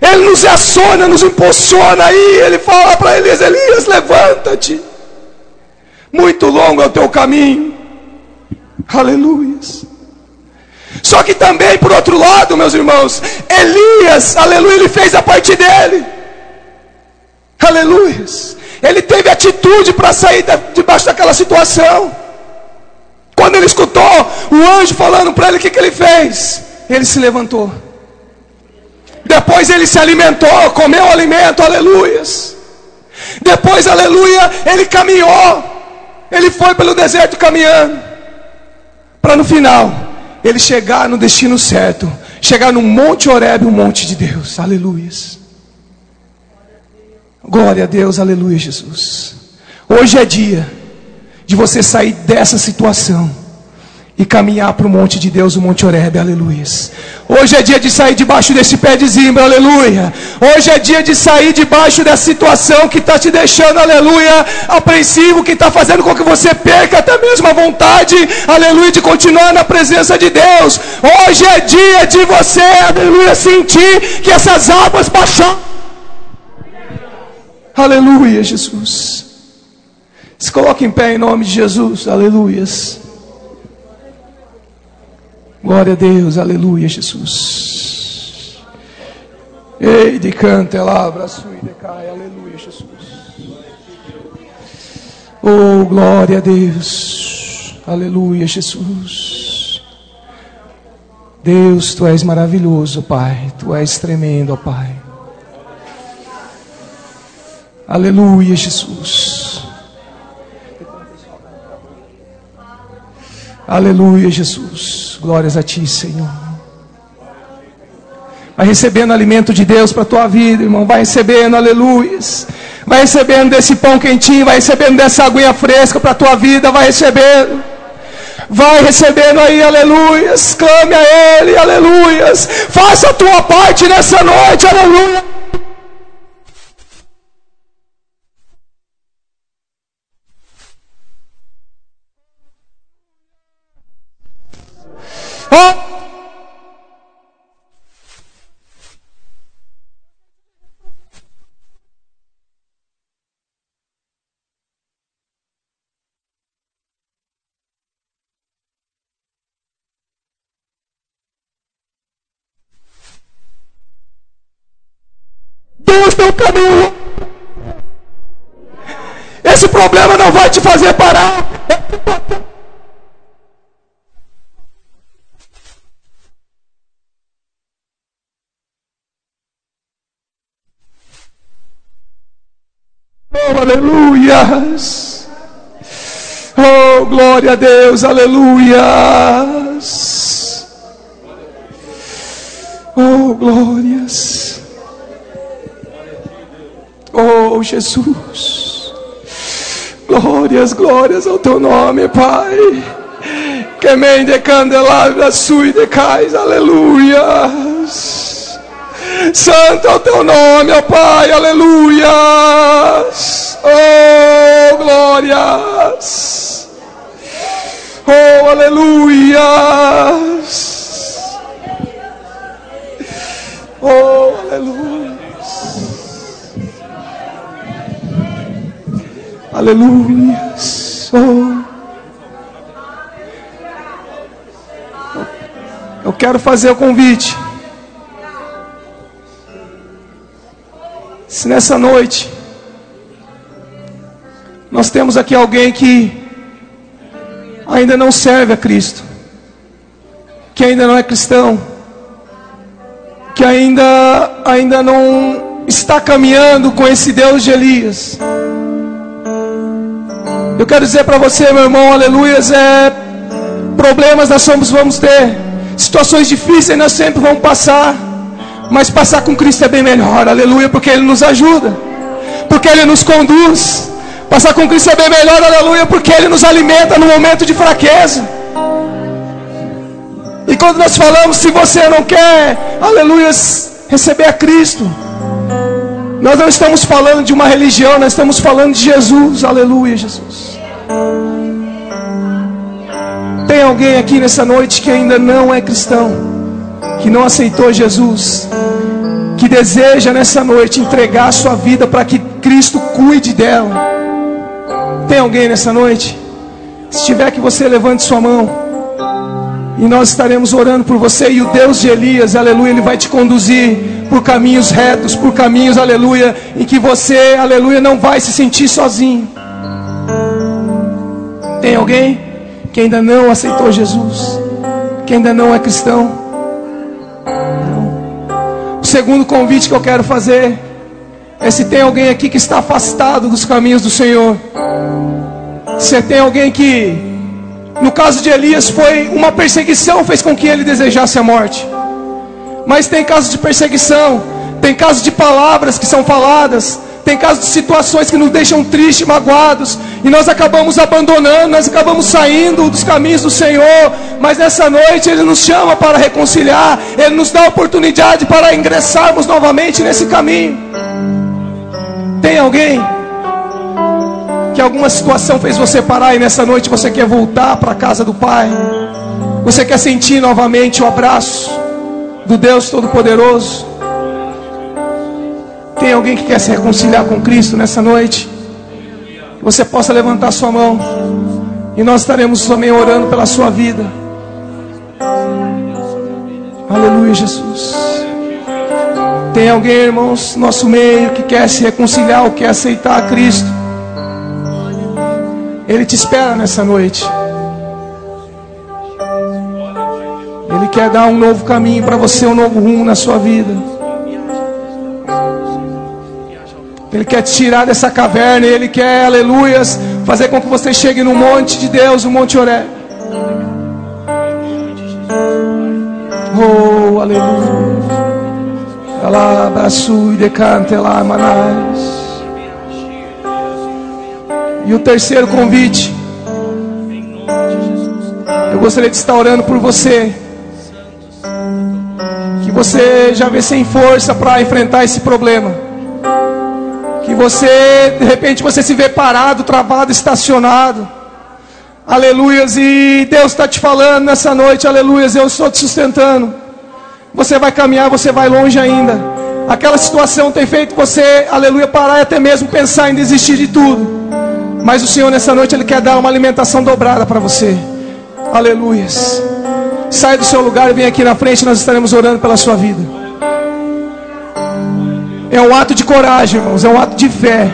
Ele aciona, nos impulsiona aí. Ele fala para Elias: Elias, levanta-te. Muito longo é o teu caminho. Aleluia. Só que também, por outro lado, meus irmãos, Elias, aleluia, ele fez a parte dele. Aleluia. Ele teve atitude para sair debaixo daquela situação. Quando ele escutou o anjo falando para ele o que, que ele fez, ele se levantou. Depois ele se alimentou, comeu alimento, aleluias. Depois, aleluia, ele caminhou. Ele foi pelo deserto caminhando. Para no final, ele chegar no destino certo. Chegar no Monte Oreb, o monte de Deus. Aleluias. Glória a Deus, aleluia, Jesus. Hoje é dia de você sair dessa situação e caminhar para o monte de Deus, o Monte Oreb, aleluia. Hoje é dia de sair debaixo desse pé de zimbra, aleluia. Hoje é dia de sair debaixo dessa situação que está te deixando, aleluia, apreensivo, que está fazendo com que você perca até mesmo a vontade, aleluia, de continuar na presença de Deus. Hoje é dia de você, aleluia, sentir que essas águas baixam. Aleluia, Jesus. Se coloque em pé em nome de Jesus, aleluias. Glória a Deus, aleluia, Jesus. Ei, de canta, ela abraço e decai, aleluia, Jesus. Oh, glória a Deus, aleluia, Jesus. Deus, tu és maravilhoso, Pai. Tu és tremendo, Pai. Aleluia, Jesus. Aleluia, Jesus. Glórias a Ti, Senhor. Vai recebendo alimento de Deus para a tua vida, irmão. Vai recebendo, aleluias. Vai recebendo desse pão quentinho, vai recebendo dessa aguinha fresca para a tua vida, vai recebendo. Vai recebendo aí, aleluias. Clame a Ele, aleluias. Faça a tua parte nessa noite, aleluia. Oh! Aleluias. Oh, glória a Deus, aleluias. Oh, glórias. Oh, Jesus. Glórias, glórias ao teu nome, Pai. Que de candelabra sui decais, aleluias. Santo é o teu nome, ó Pai, aleluias. Oh, glórias. Oh, aleluias. Oh, aleluia. Aleluia. Oh. Eu quero fazer o convite. Se nessa noite nós temos aqui alguém que ainda não serve a Cristo, que ainda não é cristão, que ainda ainda não está caminhando com esse Deus de Elias. Eu quero dizer para você, meu irmão, aleluias, é problemas nós somos, vamos ter, situações difíceis nós sempre vamos passar, mas passar com Cristo é bem melhor, aleluia, porque Ele nos ajuda, porque Ele nos conduz. Passar com Cristo é bem melhor, aleluia, porque Ele nos alimenta no momento de fraqueza. E quando nós falamos, se você não quer, aleluia, receber a Cristo, nós não estamos falando de uma religião, nós estamos falando de Jesus, aleluia, Jesus. Tem alguém aqui nessa noite que ainda não é cristão, que não aceitou Jesus, que deseja nessa noite entregar a sua vida para que Cristo cuide dela? Tem alguém nessa noite? Se tiver que você levante sua mão. E nós estaremos orando por você. E o Deus de Elias, aleluia, Ele vai te conduzir por caminhos retos, por caminhos, aleluia, em que você, aleluia, não vai se sentir sozinho. Tem alguém que ainda não aceitou Jesus? Que ainda não é cristão? O segundo convite que eu quero fazer é se tem alguém aqui que está afastado dos caminhos do Senhor. Se tem alguém que, no caso de Elias, foi uma perseguição fez com que ele desejasse a morte. Mas tem casos de perseguição, tem casos de palavras que são faladas, tem casos de situações que nos deixam tristes, magoados, e nós acabamos abandonando, nós acabamos saindo dos caminhos do Senhor, mas nessa noite Ele nos chama para reconciliar, Ele nos dá a oportunidade para ingressarmos novamente nesse caminho. Tem alguém que alguma situação fez você parar e nessa noite você quer voltar para a casa do Pai? Você quer sentir novamente o abraço? do Deus Todo-Poderoso. Tem alguém que quer se reconciliar com Cristo nessa noite? Você possa levantar sua mão e nós estaremos também orando pela sua vida. Aleluia, Jesus. Tem alguém, irmãos, no nosso meio que quer se reconciliar ou quer aceitar a Cristo? Ele te espera nessa noite. quer dar um novo caminho para você, um novo rumo na sua vida. Ele quer te tirar dessa caverna, Ele quer, aleluias, fazer com que você chegue no monte de Deus, o Monte Oré. Oh, aleluia. Ela abraço e decante lá, manais. E o terceiro convite. Eu gostaria de estar orando por você. Que você já vê sem força para enfrentar esse problema. Que você, de repente, você se vê parado, travado, estacionado. Aleluias. E Deus está te falando nessa noite, aleluias. Eu estou te sustentando. Você vai caminhar, você vai longe ainda. Aquela situação tem feito você, aleluia, parar e até mesmo pensar em desistir de tudo. Mas o Senhor nessa noite Ele quer dar uma alimentação dobrada para você. Aleluias. Sai do seu lugar e vem aqui na frente, nós estaremos orando pela sua vida. É um ato de coragem, irmãos, é um ato de fé.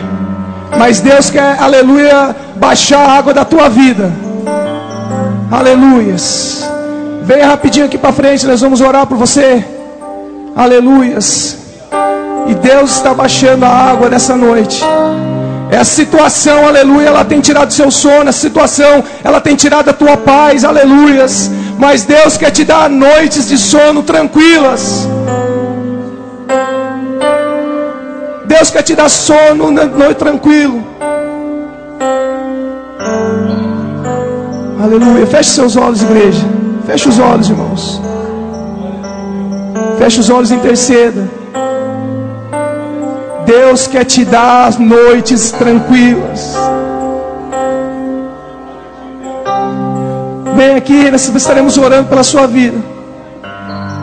Mas Deus quer, aleluia, baixar a água da tua vida. Aleluias. Venha rapidinho aqui para frente, nós vamos orar por você. Aleluias. E Deus está baixando a água nessa noite. Essa situação, aleluia, ela tem tirado seu sono. Essa situação, ela tem tirado a tua paz, aleluias. Mas Deus quer te dar noites de sono tranquilas. Deus quer te dar sono noite tranquilo. Aleluia. Feche seus olhos, igreja. Feche os olhos, irmãos. Feche os olhos e interceda. Deus quer te dar noites tranquilas. Vem aqui, nós estaremos orando pela sua vida.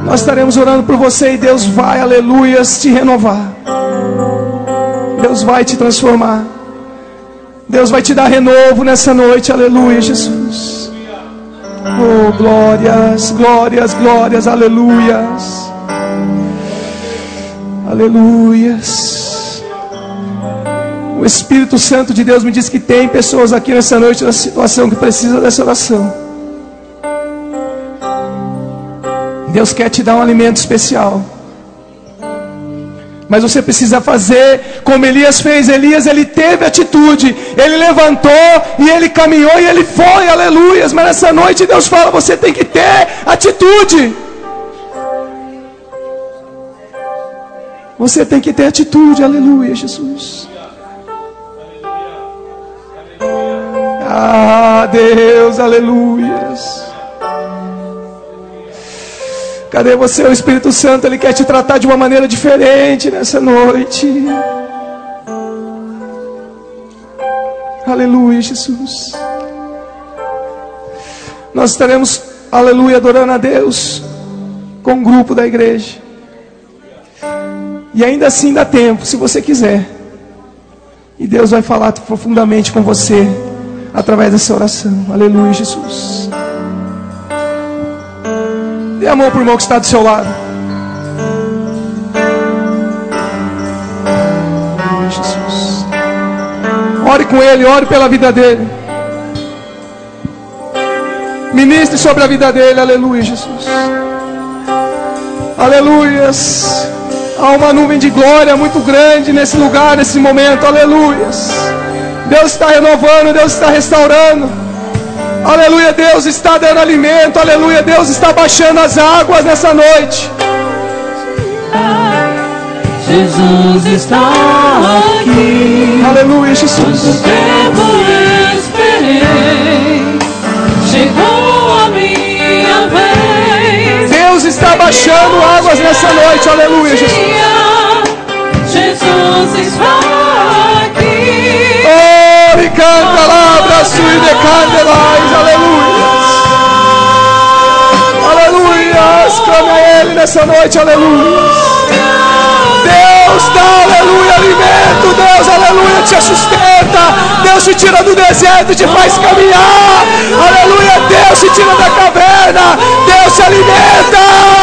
Nós estaremos orando por você e Deus vai, aleluias, te renovar. Deus vai te transformar. Deus vai te dar renovo nessa noite, aleluia, Jesus. Oh, glórias, glórias, glórias, aleluias. Aleluias. O Espírito Santo de Deus me diz que tem pessoas aqui nessa noite nessa situação que precisa dessa oração. Deus quer te dar um alimento especial. Mas você precisa fazer como Elias fez. Elias ele teve atitude, ele levantou e ele caminhou e ele foi, aleluias. Mas nessa noite Deus fala: você tem que ter atitude. Você tem que ter atitude, aleluia, Jesus. Ah, Deus, aleluias. Cadê você? O Espírito Santo, ele quer te tratar de uma maneira diferente nessa noite. Aleluia, Jesus. Nós estaremos, aleluia, adorando a Deus com o grupo da igreja. E ainda assim dá tempo, se você quiser. E Deus vai falar profundamente com você através dessa oração. Aleluia, Jesus. Dê a mão para o irmão que está do seu lado. Aleluia, Jesus. Ore com ele, ore pela vida dele. Ministre sobre a vida dele, aleluia, Jesus. Aleluias. Há uma nuvem de glória muito grande nesse lugar, nesse momento, aleluias. Deus está renovando, Deus está restaurando. Aleluia, Deus está dando alimento. Aleluia, Deus está baixando as águas nessa noite. Jesus está aqui. Aleluia, Jesus. Quanto tempo esperei, chegou a minha vez. Deus está baixando águas nessa noite. Aleluia, Jesus. Jesus está aqui. Canta lá, abraço e decandelais. Aleluia. Aleluia. Clame a Ele nessa noite. Aleluia. Deus dá, aleluia, alimento. Deus, aleluia, te sustenta. Deus te tira do deserto, te faz caminhar. Aleluia, Deus te tira da caverna. Deus te alimenta.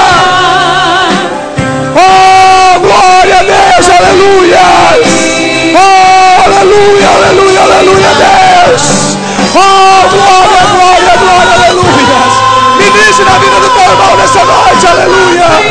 aleluia, aleluia, aleluia, Deus. Oh, glória, glória, glória, aleluia. Ministre na vida do teu irmão nessa noite, aleluia.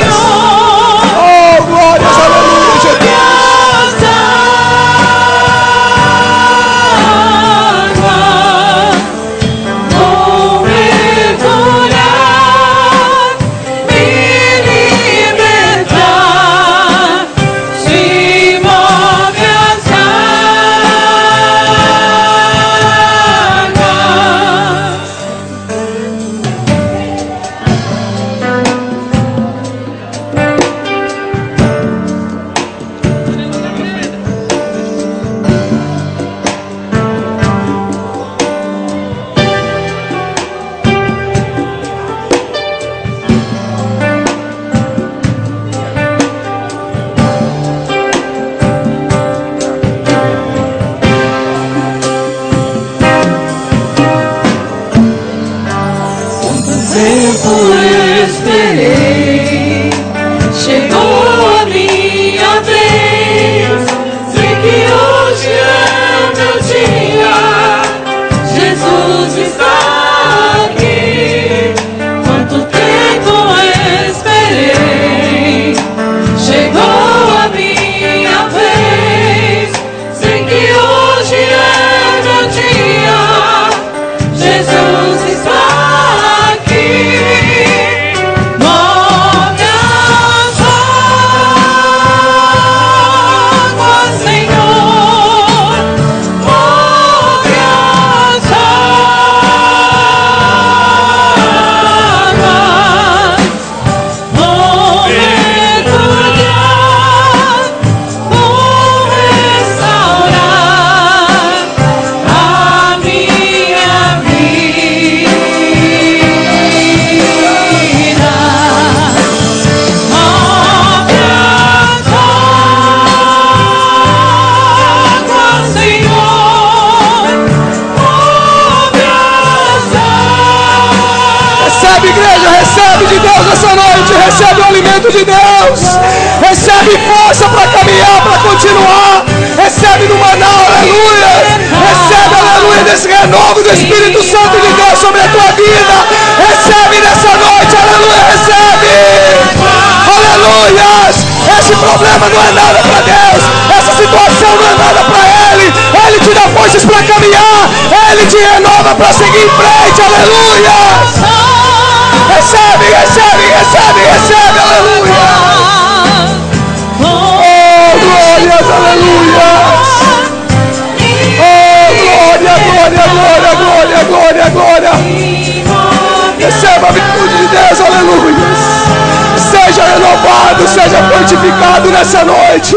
Fortificado nessa noite.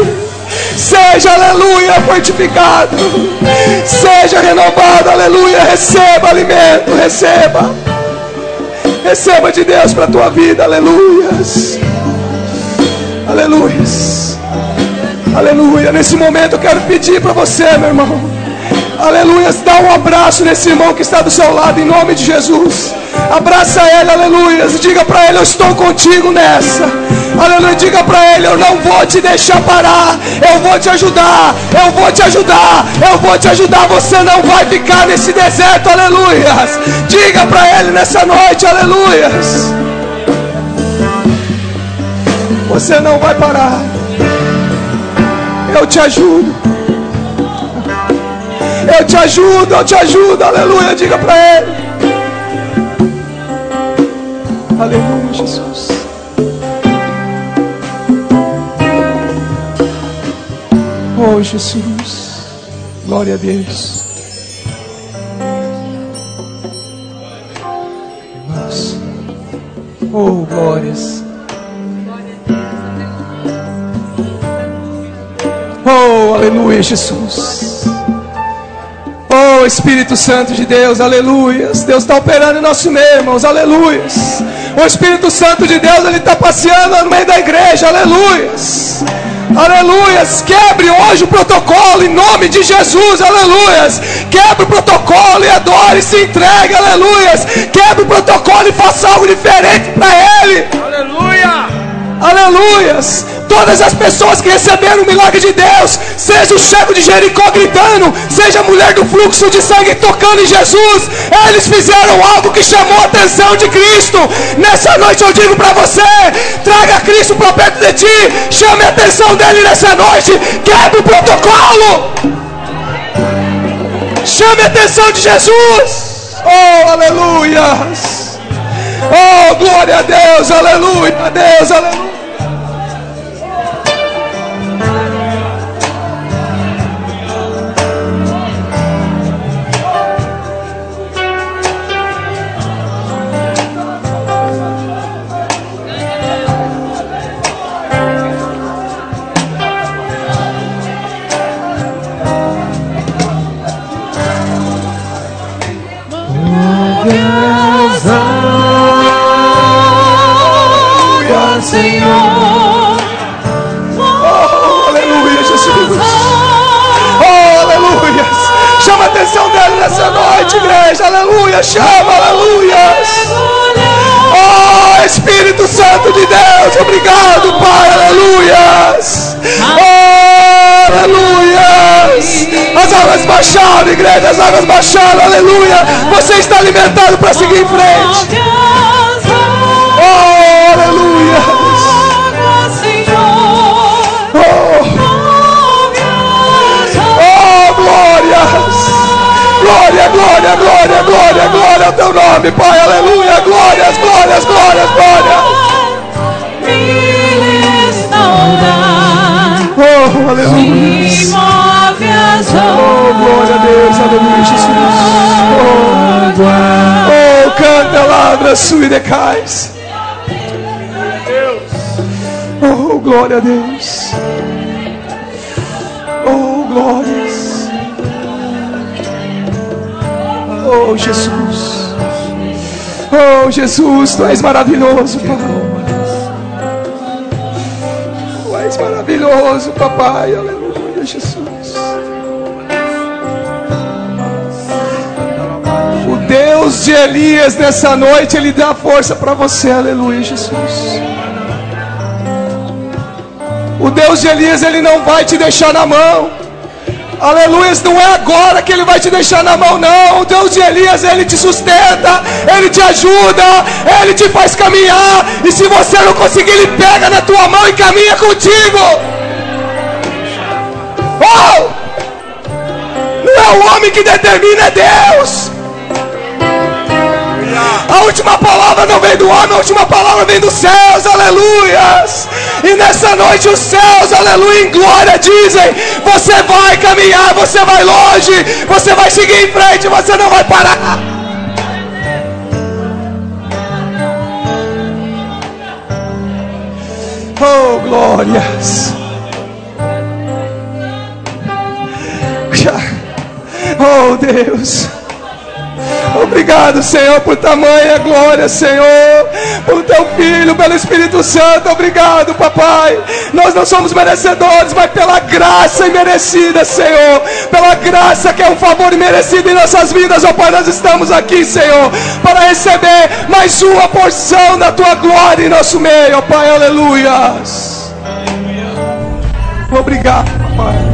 Seja, aleluia, fortificado. Seja renovado, aleluia. Receba alimento, receba. Receba de Deus para a tua vida, aleluias. Aleluias. Aleluia. Nesse momento eu quero pedir para você, meu irmão. Aleluia. Dá um abraço nesse irmão que está do seu lado, em nome de Jesus. Abraça ele, aleluia. Diga para ele: Eu estou contigo nessa. Aleluia. Diga para ele: Eu não vou te deixar parar. Eu vou te ajudar. Eu vou te ajudar. Eu vou te ajudar. Você não vai ficar nesse deserto, aleluia. Diga para ele nessa noite, aleluia. Você não vai parar. Eu te ajudo. Eu te ajudo, eu te ajudo, aleluia. Diga para ele. Aleluia, Jesus. Oh, Jesus. Glória a Deus. Oh, glórias. Oh, aleluia, Jesus. Oh, Espírito Santo de Deus, aleluias. Deus está operando em nosso meio, irmãos, aleluias. O Espírito Santo de Deus, ele está passeando no meio da igreja, aleluias. Aleluias. Quebre hoje o protocolo em nome de Jesus, aleluias. Quebre o protocolo e adore, se entregue, aleluias. Quebre o protocolo e faça algo diferente para Ele. Aleluia! Aleluias! Todas as pessoas que receberam o milagre de Deus, seja o chefe de Jericó gritando, seja a mulher do fluxo de sangue tocando em Jesus, eles fizeram algo que chamou a atenção de Cristo. Nessa noite eu digo para você: traga Cristo para perto de ti, chame a atenção dele nessa noite, quebre o protocolo, chame a atenção de Jesus. Oh, aleluias! Oh, glória a Deus, aleluia, a Deus, aleluia. Oh, aleluia, Jesus. Oh, aleluia. Chama a atenção dele nessa noite, igreja. Aleluia, chama, aleluia. Oh, Espírito Santo de Deus, obrigado, Pai, aleluias. Oh, aleluias. As águas baixaram, igreja, as águas baixaram, aleluia. Você está alimentado para seguir em frente. Glória, glória, glória, glória, glória ao teu nome, Pai, aleluia. Glórias, glórias, glórias, glórias. Oh, aleluia. Oh, glória a Deus, aleluia, Jesus. Oh, oh canta, lavra, sui decais. Oh, glória a Deus. Oh, glórias. Oh, Jesus. Oh, Jesus, tu és maravilhoso, Pai. Tu és maravilhoso, Papai. Aleluia, Jesus. O Deus de Elias nessa noite, Ele dá força para você. Aleluia, Jesus. O Deus de Elias, ele não vai te deixar na mão. Aleluia, não é agora que ele vai te deixar na mão, não. O Deus de Elias, ele te sustenta, ele te ajuda, ele te faz caminhar. E se você não conseguir, ele pega na tua mão e caminha contigo. Oh! Não é o homem que determina, é Deus. A última palavra não vem do homem, a última palavra vem dos céus, aleluias. E nessa noite os céus, aleluia, em glória dizem: você vai caminhar, você vai longe, você vai seguir em frente, você não vai parar. Oh, glórias. Oh, Deus. Obrigado, Senhor, por tamanha glória, Senhor, por teu filho, pelo Espírito Santo. Obrigado, papai. Nós não somos merecedores, mas pela graça imerecida, Senhor, pela graça que é um favor imerecido em nossas vidas, ó Pai, nós estamos aqui, Senhor, para receber mais uma porção da tua glória em nosso meio, ó Pai, aleluias. Obrigado, papai.